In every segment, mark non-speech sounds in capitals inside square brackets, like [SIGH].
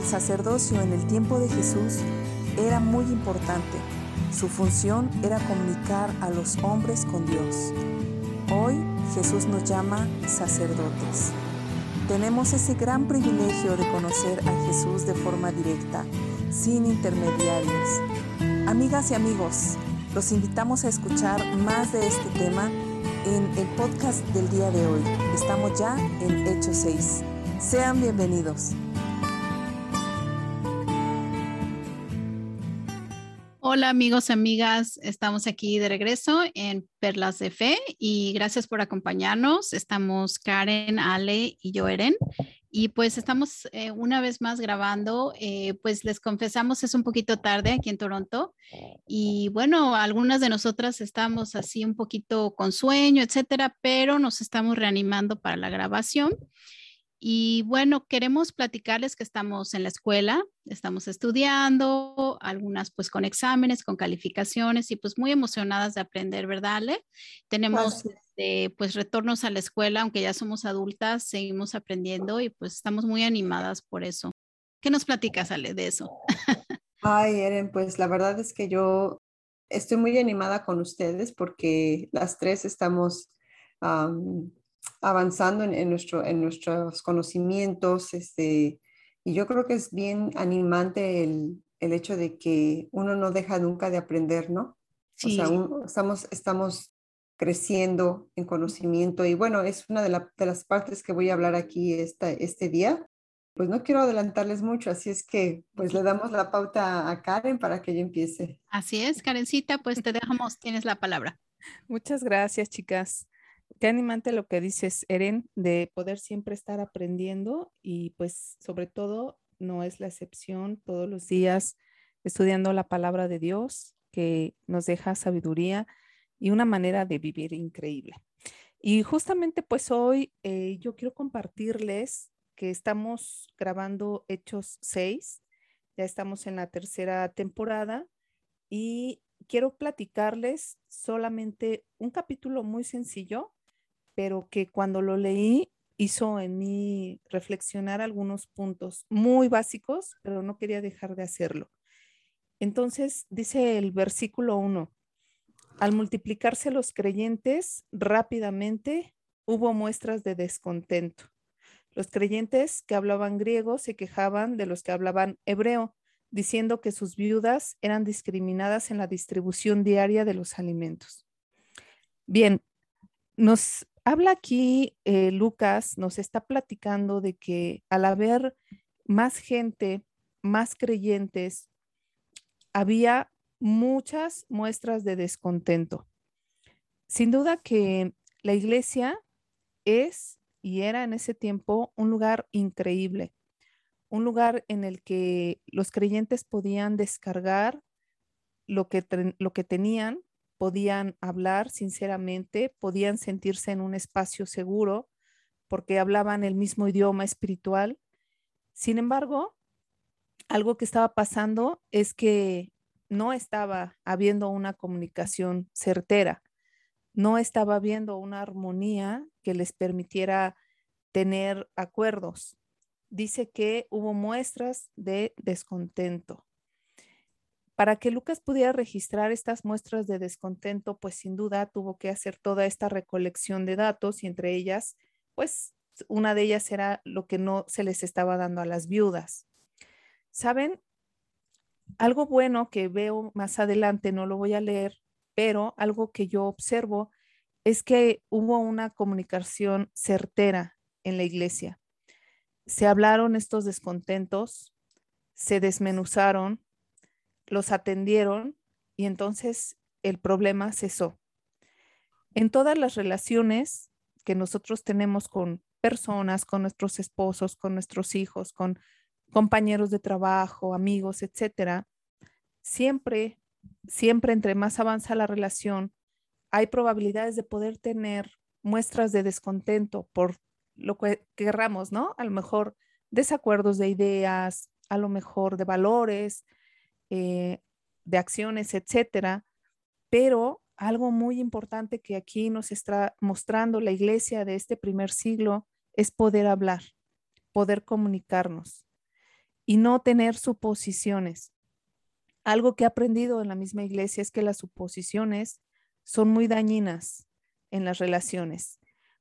El sacerdocio en el tiempo de Jesús era muy importante. Su función era comunicar a los hombres con Dios. Hoy Jesús nos llama sacerdotes. Tenemos ese gran privilegio de conocer a Jesús de forma directa, sin intermediarios. Amigas y amigos, los invitamos a escuchar más de este tema en el podcast del día de hoy. Estamos ya en Hechos 6. Sean bienvenidos. Hola amigos, amigas, estamos aquí de regreso en Perlas de Fe y gracias por acompañarnos. Estamos Karen, Ale y yo, Eren. Y pues estamos eh, una vez más grabando, eh, pues les confesamos es un poquito tarde aquí en Toronto y bueno, algunas de nosotras estamos así un poquito con sueño, etcétera, pero nos estamos reanimando para la grabación. Y bueno, queremos platicarles que estamos en la escuela, estamos estudiando, algunas pues con exámenes, con calificaciones y pues muy emocionadas de aprender, ¿verdad, Ale? Tenemos este, pues retornos a la escuela, aunque ya somos adultas, seguimos aprendiendo y pues estamos muy animadas por eso. ¿Qué nos platicas, Ale, de eso? [LAUGHS] Ay, Eren, pues la verdad es que yo estoy muy animada con ustedes porque las tres estamos avanzando en, nuestro, en nuestros conocimientos, este, y yo creo que es bien animante el, el hecho de que uno no deja nunca de aprender, ¿no? O sea, estamos, estamos creciendo en conocimiento y bueno, es una de, de, las partes que voy a hablar aquí esta, este día. Pues no quiero adelantarles mucho, así es que pues le damos la pauta a Karen para que ella empiece. Así es, Karencita, pues te dejamos, tienes la palabra. Muchas gracias, chicas qué animante lo que dices, Eren, de poder siempre estar aprendiendo y pues sobre todo no es la excepción todos los días estudiando la palabra de Dios que nos deja sabiduría y una manera de vivir increíble. Y justamente pues hoy eh, yo quiero compartirles que estamos grabando Hechos 6, ya estamos en la tercera temporada y quiero platicarles solamente un capítulo muy sencillo pero que cuando lo leí hizo en mí reflexionar algunos puntos muy básicos, pero no quería dejar de hacerlo. Entonces, dice el versículo 1, al multiplicarse los creyentes rápidamente, hubo muestras de descontento. Los creyentes que hablaban griego se quejaban de los que hablaban hebreo, diciendo que sus viudas eran discriminadas en la distribución diaria de los alimentos. Bien, nos habla aquí eh, Lucas, nos está platicando de que al haber más gente, más creyentes, había muchas muestras de descontento. Sin duda que la iglesia es y era en ese tiempo un lugar increíble, un lugar en el que los creyentes podían descargar lo que, lo que tenían podían hablar sinceramente, podían sentirse en un espacio seguro porque hablaban el mismo idioma espiritual. Sin embargo, algo que estaba pasando es que no estaba habiendo una comunicación certera, no estaba habiendo una armonía que les permitiera tener acuerdos. Dice que hubo muestras de descontento. Para que Lucas pudiera registrar estas muestras de descontento, pues sin duda tuvo que hacer toda esta recolección de datos y entre ellas, pues una de ellas era lo que no se les estaba dando a las viudas. ¿Saben? Algo bueno que veo más adelante, no lo voy a leer, pero algo que yo observo es que hubo una comunicación certera en la iglesia. Se hablaron estos descontentos, se desmenuzaron, los atendieron y entonces el problema cesó. En todas las relaciones que nosotros tenemos con personas, con nuestros esposos, con nuestros hijos, con compañeros de trabajo, amigos, etcétera, siempre, siempre entre más avanza la relación, hay probabilidades de poder tener muestras de descontento por lo que querramos, ¿no? A lo mejor desacuerdos de ideas, a lo mejor de valores, eh, de acciones, etcétera. Pero algo muy importante que aquí nos está mostrando la iglesia de este primer siglo es poder hablar, poder comunicarnos. y no tener suposiciones. Algo que he aprendido en la misma iglesia es que las suposiciones son muy dañinas en las relaciones,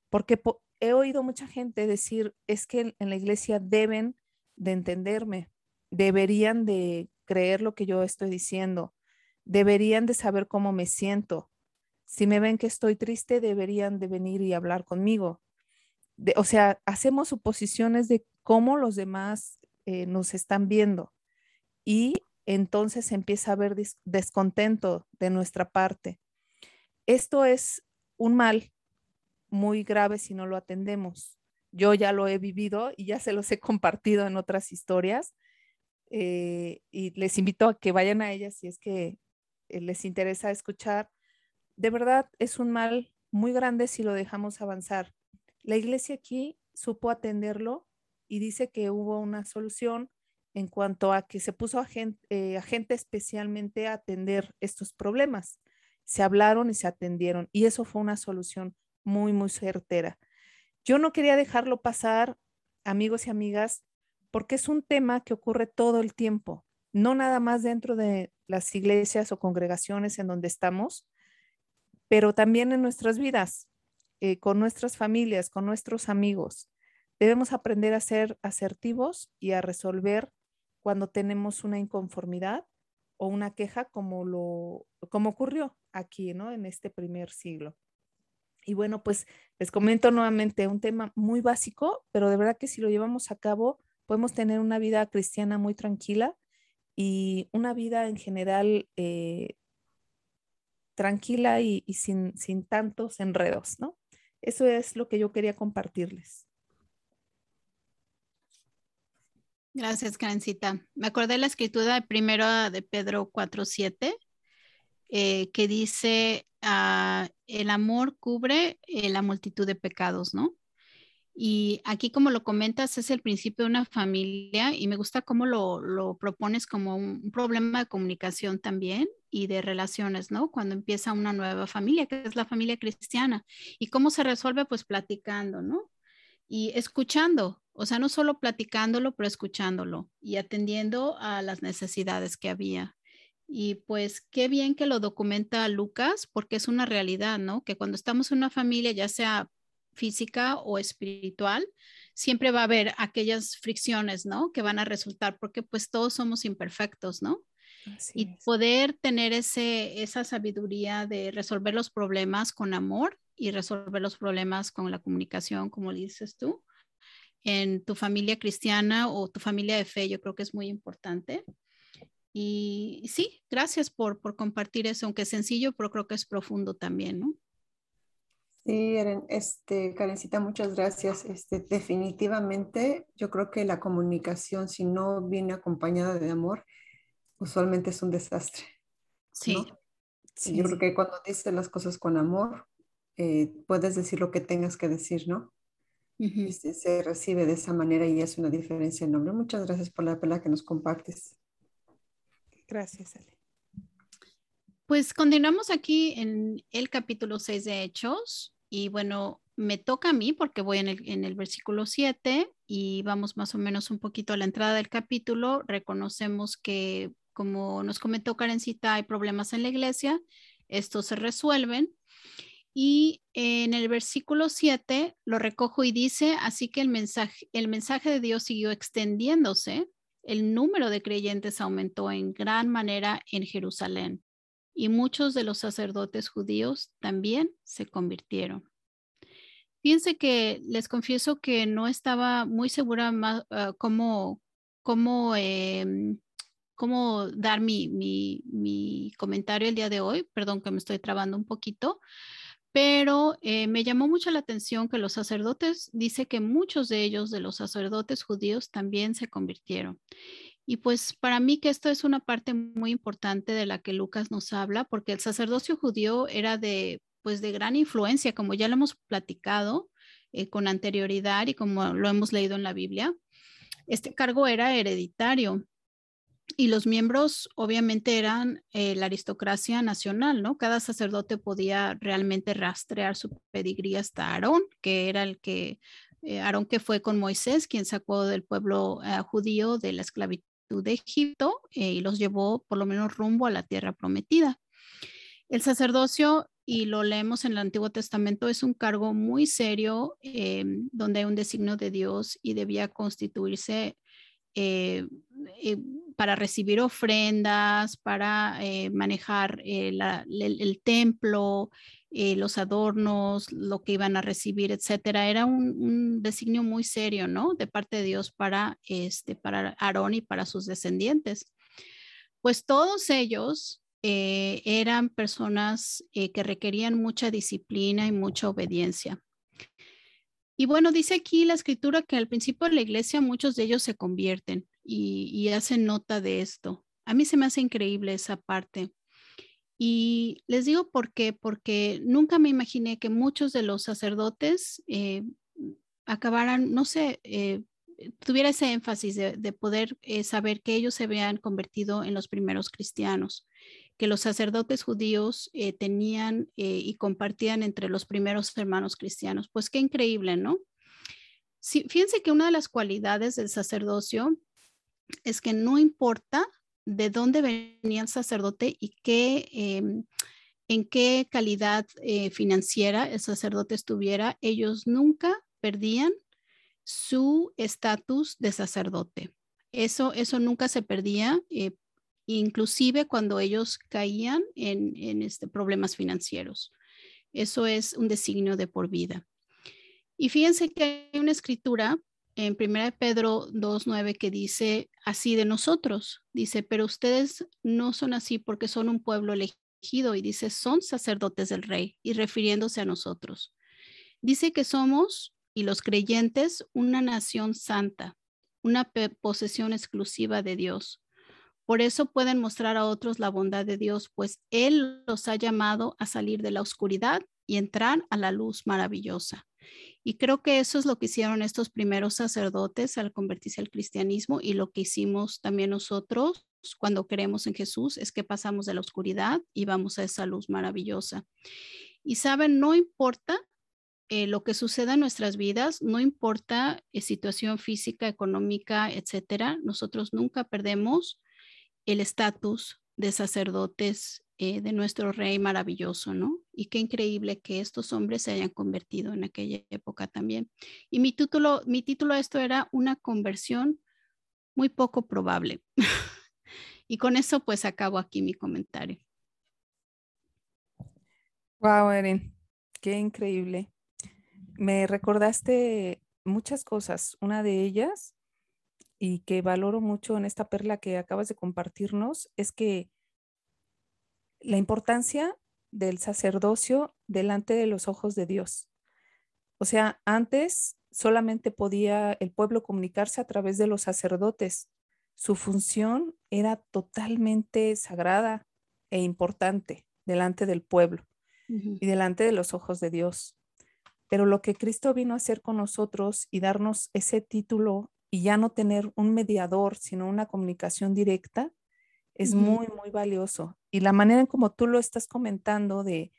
porque he oído mucha gente decir, es que en la iglesia deben de entenderme, deberían de creer lo que yo estoy diciendo, deberían de saber cómo me siento. Si me ven que estoy triste, deberían de venir y hablar conmigo. o sea, hacemos suposiciones de cómo los demás eh, nos están viendo y entonces empieza a haber descontento de nuestra parte. Esto es un mal muy grave si no lo atendemos. Yo ya lo he vivido y ya se los he compartido en otras historias eh, y les invito a que vayan a ellas si es que eh, les interesa escuchar. De verdad es un mal muy grande si lo dejamos avanzar. La iglesia aquí supo atenderlo y dice que hubo una solución en cuanto a que se puso a eh, gente especialmente a atender estos problemas. Se hablaron y se atendieron y eso fue una solución muy, muy certera. Yo no quería dejarlo pasar, amigos y amigas, porque es un tema que ocurre todo el tiempo, no nada más dentro de las iglesias o congregaciones en donde estamos, pero también en nuestras vidas, eh, con nuestras familias, con nuestros amigos. Debemos aprender a ser asertivos y a resolver cuando tenemos una inconformidad o una queja como lo como ocurrió aquí, ¿no? En este primer siglo. Y bueno, pues les comento nuevamente un tema muy básico, pero de verdad que si lo llevamos a cabo, podemos tener una vida cristiana muy tranquila y una vida en general eh, tranquila y, sin, sin tantos enredos, ¿no? Eso es lo que yo quería compartirles. Gracias, Karencita. Me acordé de la escritura de primero de Pedro 4.7, eh, que dice, ah, el amor cubre eh, la multitud de pecados, ¿no? Y aquí, como lo comentas, es el principio de una familia y me gusta cómo lo, lo propones como un, problema de comunicación también y de relaciones, ¿no? Cuando empieza una nueva familia, que es la familia cristiana. ¿Y cómo se resuelve? Pues platicando, ¿no? Y escuchando, o sea, no solo platicándolo, pero escuchándolo y atendiendo a las necesidades que había. Y pues qué bien que lo documenta Lucas, porque es una realidad, ¿no? Que cuando estamos en una familia, ya sea física o espiritual, siempre va a haber aquellas fricciones, ¿no? Que van a resultar, porque pues todos somos imperfectos, ¿no? y poder tener ese, esa sabiduría de resolver los problemas con amor y resolver los problemas con la comunicación, como dices tú, en tu familia cristiana o tu familia de fe, yo creo que es muy importante. Y sí, gracias por, por compartir eso, aunque es sencillo, pero creo que es profundo también, ¿no? Sí, este, Karencita, muchas gracias. Este, definitivamente, yo creo que la comunicación, si no viene acompañada de amor, usualmente es un desastre. Sí. sí. Yo creo que cuando dices las cosas con amor, eh, puedes decir lo que tengas que decir, ¿no? Este, se recibe de esa manera y es una diferencia enorme. Muchas gracias por la pela que nos compartes. Gracias, Ale. Pues continuamos aquí en el capítulo 6 de Hechos y bueno, me toca a mí porque voy en el, versículo 7 y vamos más o menos un poquito a la entrada del capítulo. Reconocemos que, como nos comentó Karencita, hay problemas en la iglesia, estos se resuelven y en el versículo 7 lo recojo y dice, así que el mensaje, el mensaje de Dios siguió extendiéndose, el número de creyentes aumentó en gran manera en Jerusalén y muchos de los sacerdotes judíos también se convirtieron. Fíjense que les confieso que no estaba muy segura ah, cómo, cómo, em, cómo dar mi, mi, mi comentario el día de hoy. Perdón que me estoy trabando un poquito, pero eh, me llamó mucho la atención que los sacerdotes, dice que muchos de ellos, de los sacerdotes judíos, también se convirtieron. Y pues para mí que esto es una parte muy importante de la que Lucas nos habla, porque el sacerdocio judío era de, pues de gran influencia, como ya lo hemos platicado eh, con anterioridad y como lo hemos leído en la Biblia. Este cargo era hereditario y los miembros obviamente eran eh, la aristocracia nacional, ¿no? Cada sacerdote podía realmente rastrear su pedigrí hasta Aarón, que era el que eh, Aarón que fue con Moisés, quien sacó del pueblo judío de la esclavitud de Egipto y los llevó por lo menos rumbo a la tierra prometida. El sacerdocio, y lo leemos en el Antiguo Testamento, es un cargo muy serio donde hay un designio de Dios y debía constituirse para recibir ofrendas, para manejar el, templo, eh, los adornos, lo que iban a recibir, etcétera. Era un, designio muy serio, ¿no? De parte de Dios para, este, para Aarón y para sus descendientes. Pues todos ellos eh, eran personas eh, que requerían mucha disciplina y mucha obediencia. Y bueno, dice aquí la escritura que al principio de la iglesia muchos de ellos se convierten y, y hacen nota de esto. A mí se me hace increíble esa parte. Y les digo por qué, porque nunca me imaginé que muchos de los sacerdotes eh, acabaran, no sé, eh, tuviera ese énfasis de, poder eh, saber que ellos se habían convertido en los primeros cristianos, que los sacerdotes judíos tenían y compartían entre los primeros hermanos cristianos. Pues qué increíble, ¿no? fíjense que una de las cualidades del sacerdocio es que no importa de dónde venía el sacerdote y qué, em, en qué calidad eh, financiera el sacerdote estuviera, ellos nunca perdían su estatus de sacerdote. Eso, eso nunca se perdía, eh, inclusive cuando ellos caían en, en este, problemas financieros. Eso es un designio de por vida. Y fíjense que hay una escritura en 1 Pedro 2.9 que dice así de nosotros. Dice, pero ustedes no son así porque son un pueblo elegido y dice, son sacerdotes del rey y refiriéndose a nosotros. Dice que somos, y los creyentes, una nación santa, una posesión exclusiva de Dios. Por eso pueden mostrar a otros la bondad de Dios, pues Él los ha llamado a salir de la oscuridad y entrar a la luz maravillosa. Y creo que eso es lo que hicieron estos primeros sacerdotes al convertirse al cristianismo y lo que hicimos también nosotros cuando creemos en Jesús es que pasamos de la oscuridad y vamos a esa luz maravillosa. Y saben, no importa eh, lo que suceda en nuestras vidas, no importa eh, situación física, económica, etcétera, nosotros nunca perdemos el estatus de sacerdotes eh, de nuestro rey maravilloso, ¿no? Y qué increíble que estos hombres se hayan convertido en aquella época también. Y mi título, mi título a esto era una conversión muy poco probable. [LAUGHS] y con eso pues acabo aquí mi comentario. Wow, Erin, qué increíble. Me recordaste muchas cosas. Una de ellas, y que valoro mucho en esta perla que acabas de compartirnos, es que la importancia del sacerdocio delante de los ojos de Dios. O sea, antes solamente podía el pueblo comunicarse a través de los sacerdotes. Su función era totalmente sagrada e importante delante del pueblo y delante de los ojos de Dios. Pero lo que Cristo vino a hacer con nosotros y darnos ese título y ya no tener un mediador, sino una comunicación directa, es muy, muy valioso. Y la manera en como tú lo estás comentando de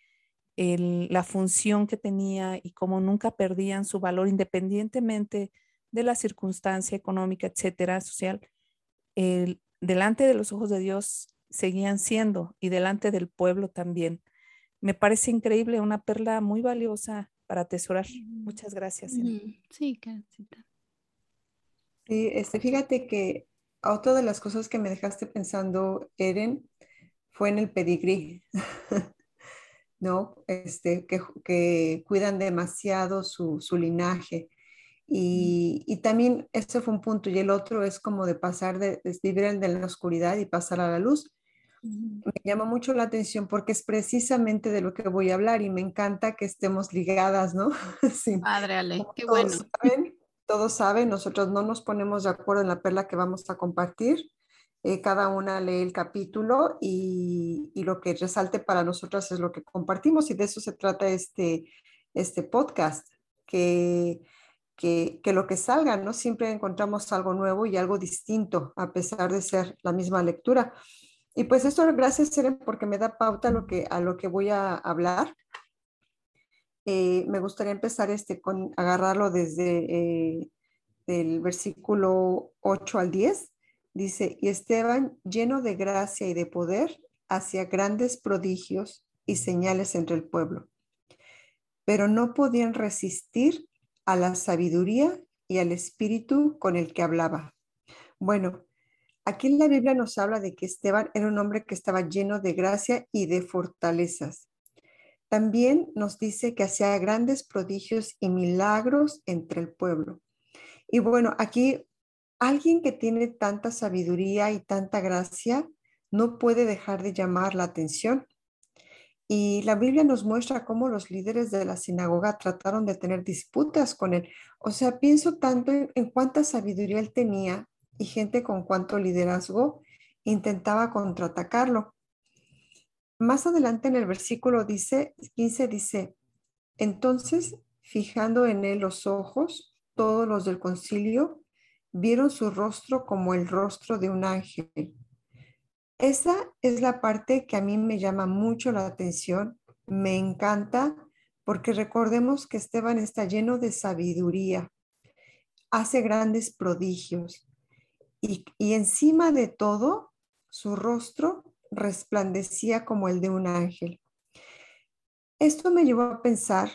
la función que tenía y cómo nunca perdían su valor independientemente de la circunstancia económica, etcétera, social, delante de los ojos de Dios seguían siendo y delante del pueblo también. Me parece increíble, una perla muy valiosa para atesorar. Muchas gracias. Sí. Sí, este, fíjate que otra de las cosas que me dejaste pensando, Eren, fue en el pedigrí, [LAUGHS] ¿no? Este, que, cuidan demasiado su, linaje. Y, también ese fue un punto. Y el otro es como de pasar de, vivir de la oscuridad y pasar a la luz. Me llama mucho la atención porque es precisamente de lo que voy a hablar y me encanta que estemos ligadas, ¿no? [LAUGHS] sí. Padre Ale, qué bueno todos saben, nosotros no nos ponemos de acuerdo en la perla que vamos a compartir. Eh, cada una lee el capítulo y, lo que resalte para nosotras es lo que compartimos y de eso se trata este, este podcast, que, que, lo que salga, ¿no? Siempre encontramos algo nuevo y algo distinto a pesar de ser la misma lectura. Y pues esto, gracias, Seren, porque me da pauta a lo que, a lo que voy a hablar. Eh, me gustaría empezar este con agarrarlo desde eh, el versículo 8 al 10. Dice, y Esteban, lleno de gracia y de poder, hacía grandes prodigios y señales entre el pueblo, pero no podían resistir a la sabiduría y al espíritu con el que hablaba. Bueno, aquí en la Biblia nos habla de que Esteban era un hombre que estaba lleno de gracia y de fortalezas. También nos dice que hacía grandes prodigios y milagros entre el pueblo. Y bueno, aquí alguien que tiene tanta sabiduría y tanta gracia no puede dejar de llamar la atención. Y la Biblia nos muestra cómo los líderes de la sinagoga trataron de tener disputas con él. O sea, pienso tanto en, cuánta sabiduría él tenía y gente con cuánto liderazgo intentaba contraatacarlo. Más adelante en el versículo dice, 15 dice, entonces, fijando en él los ojos, todos los del concilio vieron su rostro como el rostro de un ángel. Esa es la parte que a mí me llama mucho la atención, me encanta, porque recordemos que Esteban está lleno de sabiduría, hace grandes prodigios y, y encima de todo, su rostro resplandecía como el de un ángel. Esto me llevó a pensar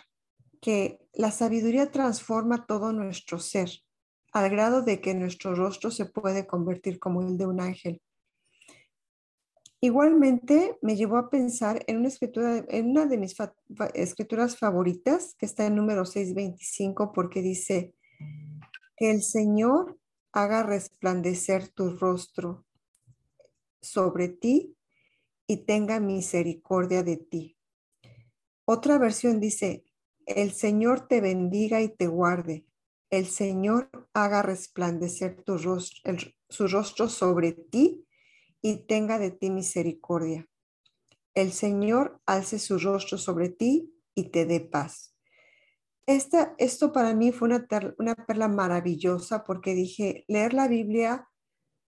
que la sabiduría transforma todo nuestro ser, al grado de que nuestro rostro se puede convertir como el de un ángel. Igualmente me llevó a pensar en una escritura, en una de mis escrituras favoritas, que está en número 625, porque dice que el Señor haga resplandecer tu rostro sobre ti y tenga misericordia de ti. Otra versión dice, el Señor te bendiga y te guarde. El Señor haga resplandecer su rostro sobre ti y tenga de ti misericordia. El Señor alce su rostro sobre ti y te dé paz. Esta, esto para mí fue una, una perla maravillosa porque dije, leer la Biblia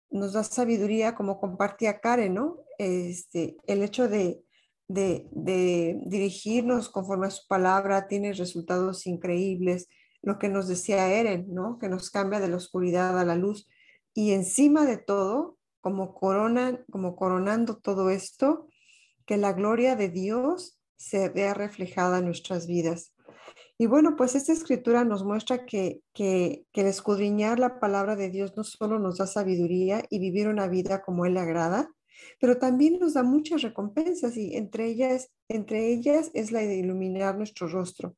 nos da sabiduría, como compartía Karen, ¿no? Este, el hecho de, de, dirigirnos conforme a su palabra tiene resultados increíbles. Lo que nos decía Eren, ¿no? Que nos cambia de la oscuridad a la luz. Y encima de todo, como, corona, como coronando todo esto, que la gloria de Dios se vea reflejada en nuestras vidas. Y bueno, pues esta escritura nos muestra que, que, que, el escudriñar la palabra de Dios no solo nos da sabiduría y vivir una vida como Él le agrada, pero también nos da muchas recompensas y entre ellas, entre ellas es la de iluminar nuestro rostro.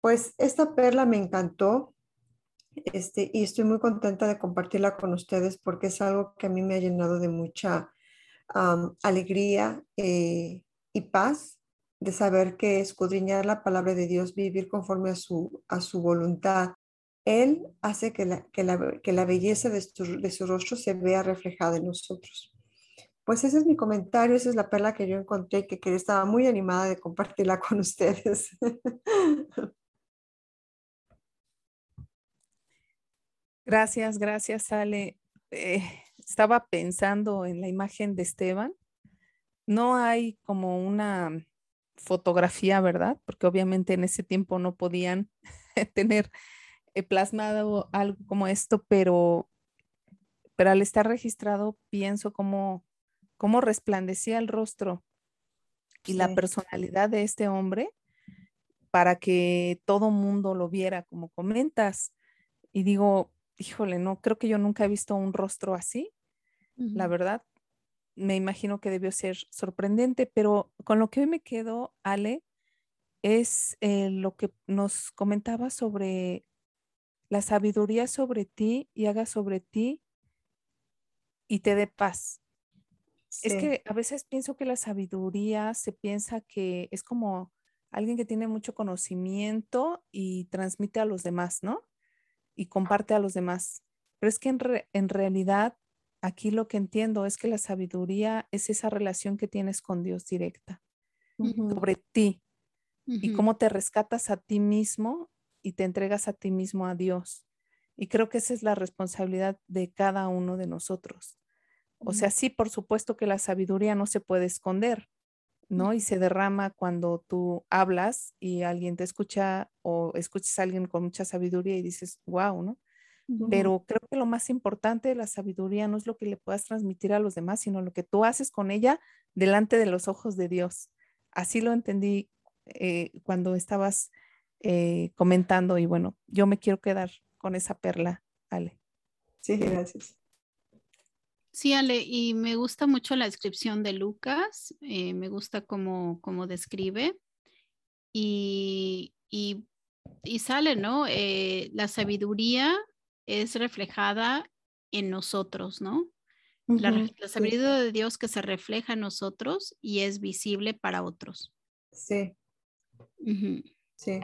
Pues esta perla me encantó este, y estoy muy contenta de compartirla con ustedes porque es algo que a mí me ha llenado de mucha alegría eh, y paz de saber que escudriñar la palabra de Dios, vivir conforme a su, a su voluntad, Él hace que la, que la, que la belleza de su, de su, rostro se vea reflejada en nosotros. Pues ese es mi comentario, esa es la perla que yo encontré que, que estaba muy animada de compartirla [LAUGHS] con ustedes. Gracias, gracias, Ale. Eh, estaba pensando en la imagen de Esteban. No hay como una fotografía, ¿verdad? Porque obviamente en ese tiempo no podían [LAUGHS] tener eh, plasmado algo como esto, pero, pero al estar registrado pienso cómo, cómo resplandecía el rostro y la personalidad de este hombre para que todo mundo lo viera, como comentas. Y digo, híjole, no, creo que yo nunca he visto un rostro así, la verdad, me imagino que debió ser sorprendente, pero con lo que hoy me quedo, Ale, es eh, lo que nos comentaba sobre la sabiduría sobre ti y haga sobre ti y te dé paz. Es que a veces pienso que la sabiduría se piensa que es como alguien que tiene mucho conocimiento y transmite a los demás, ¿no? Y comparte a los demás. Pero es que en, en realidad Aquí lo que entiendo es que la sabiduría es esa relación que tienes con Dios directa sobre ti y cómo te rescatas a ti mismo y te entregas a ti mismo a Dios. Y creo que esa es la responsabilidad de cada uno de nosotros. O sea, sí, por supuesto que la sabiduría no se puede esconder. ¿no? Y se derrama cuando tú hablas y alguien te escucha o escuchas a alguien con mucha sabiduría y dices, wow, ¿no? Pero creo que lo más importante de la sabiduría no es lo que le puedas transmitir a los demás, sino lo que tú haces con ella delante de los ojos de Dios. Así lo entendí eh, cuando estabas eh, comentando y bueno, yo me quiero quedar con esa perla, Ale. Sí, gracias. Sí, Ale, y me gusta mucho la descripción de Lucas, eh, me gusta cómo, cómo describe y, y, sale, ¿no? Eh, la sabiduría es reflejada en nosotros, ¿no? la, sabiduría de Dios que se refleja en nosotros y es visible para otros. Sí. Sí.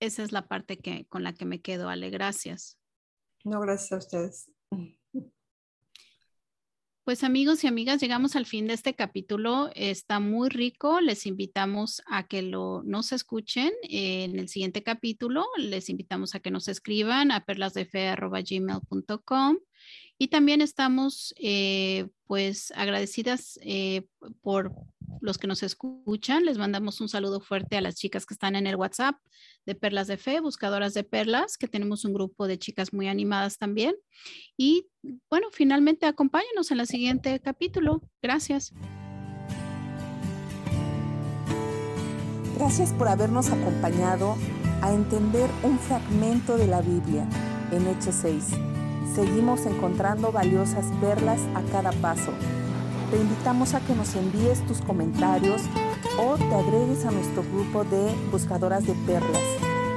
Esa es la parte que, con la que me quedo, Ale. Gracias. No, gracias a ustedes. Pues amigos y amigas, llegamos al fin de este capítulo. Está muy rico. Les invitamos a que lo, nos escuchen en el siguiente capítulo. Les invitamos a que nos escriban a perlasdefe.gmail.com y también estamos eh, pues agradecidas eh, por los que nos escuchan. Les mandamos un saludo fuerte a las chicas que están en el WhatsApp de Perlas de Fe, buscadoras de perlas, que tenemos un grupo de chicas muy animadas también. Y bueno, finalmente acompáñenos en el siguiente capítulo. Gracias. Gracias por habernos acompañado a entender un fragmento de la Biblia en Hechos 6 Seguimos encontrando valiosas perlas a cada paso. Te invitamos a que nos envíes tus comentarios o te agregues a nuestro grupo de buscadoras de perlas.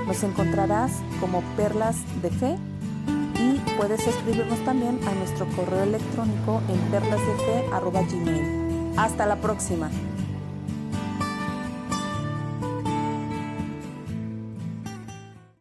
Nos encontrarás como Perlas de Fe y puedes escribirnos también a nuestro correo electrónico en perlasdefe.gmail. Hasta la próxima.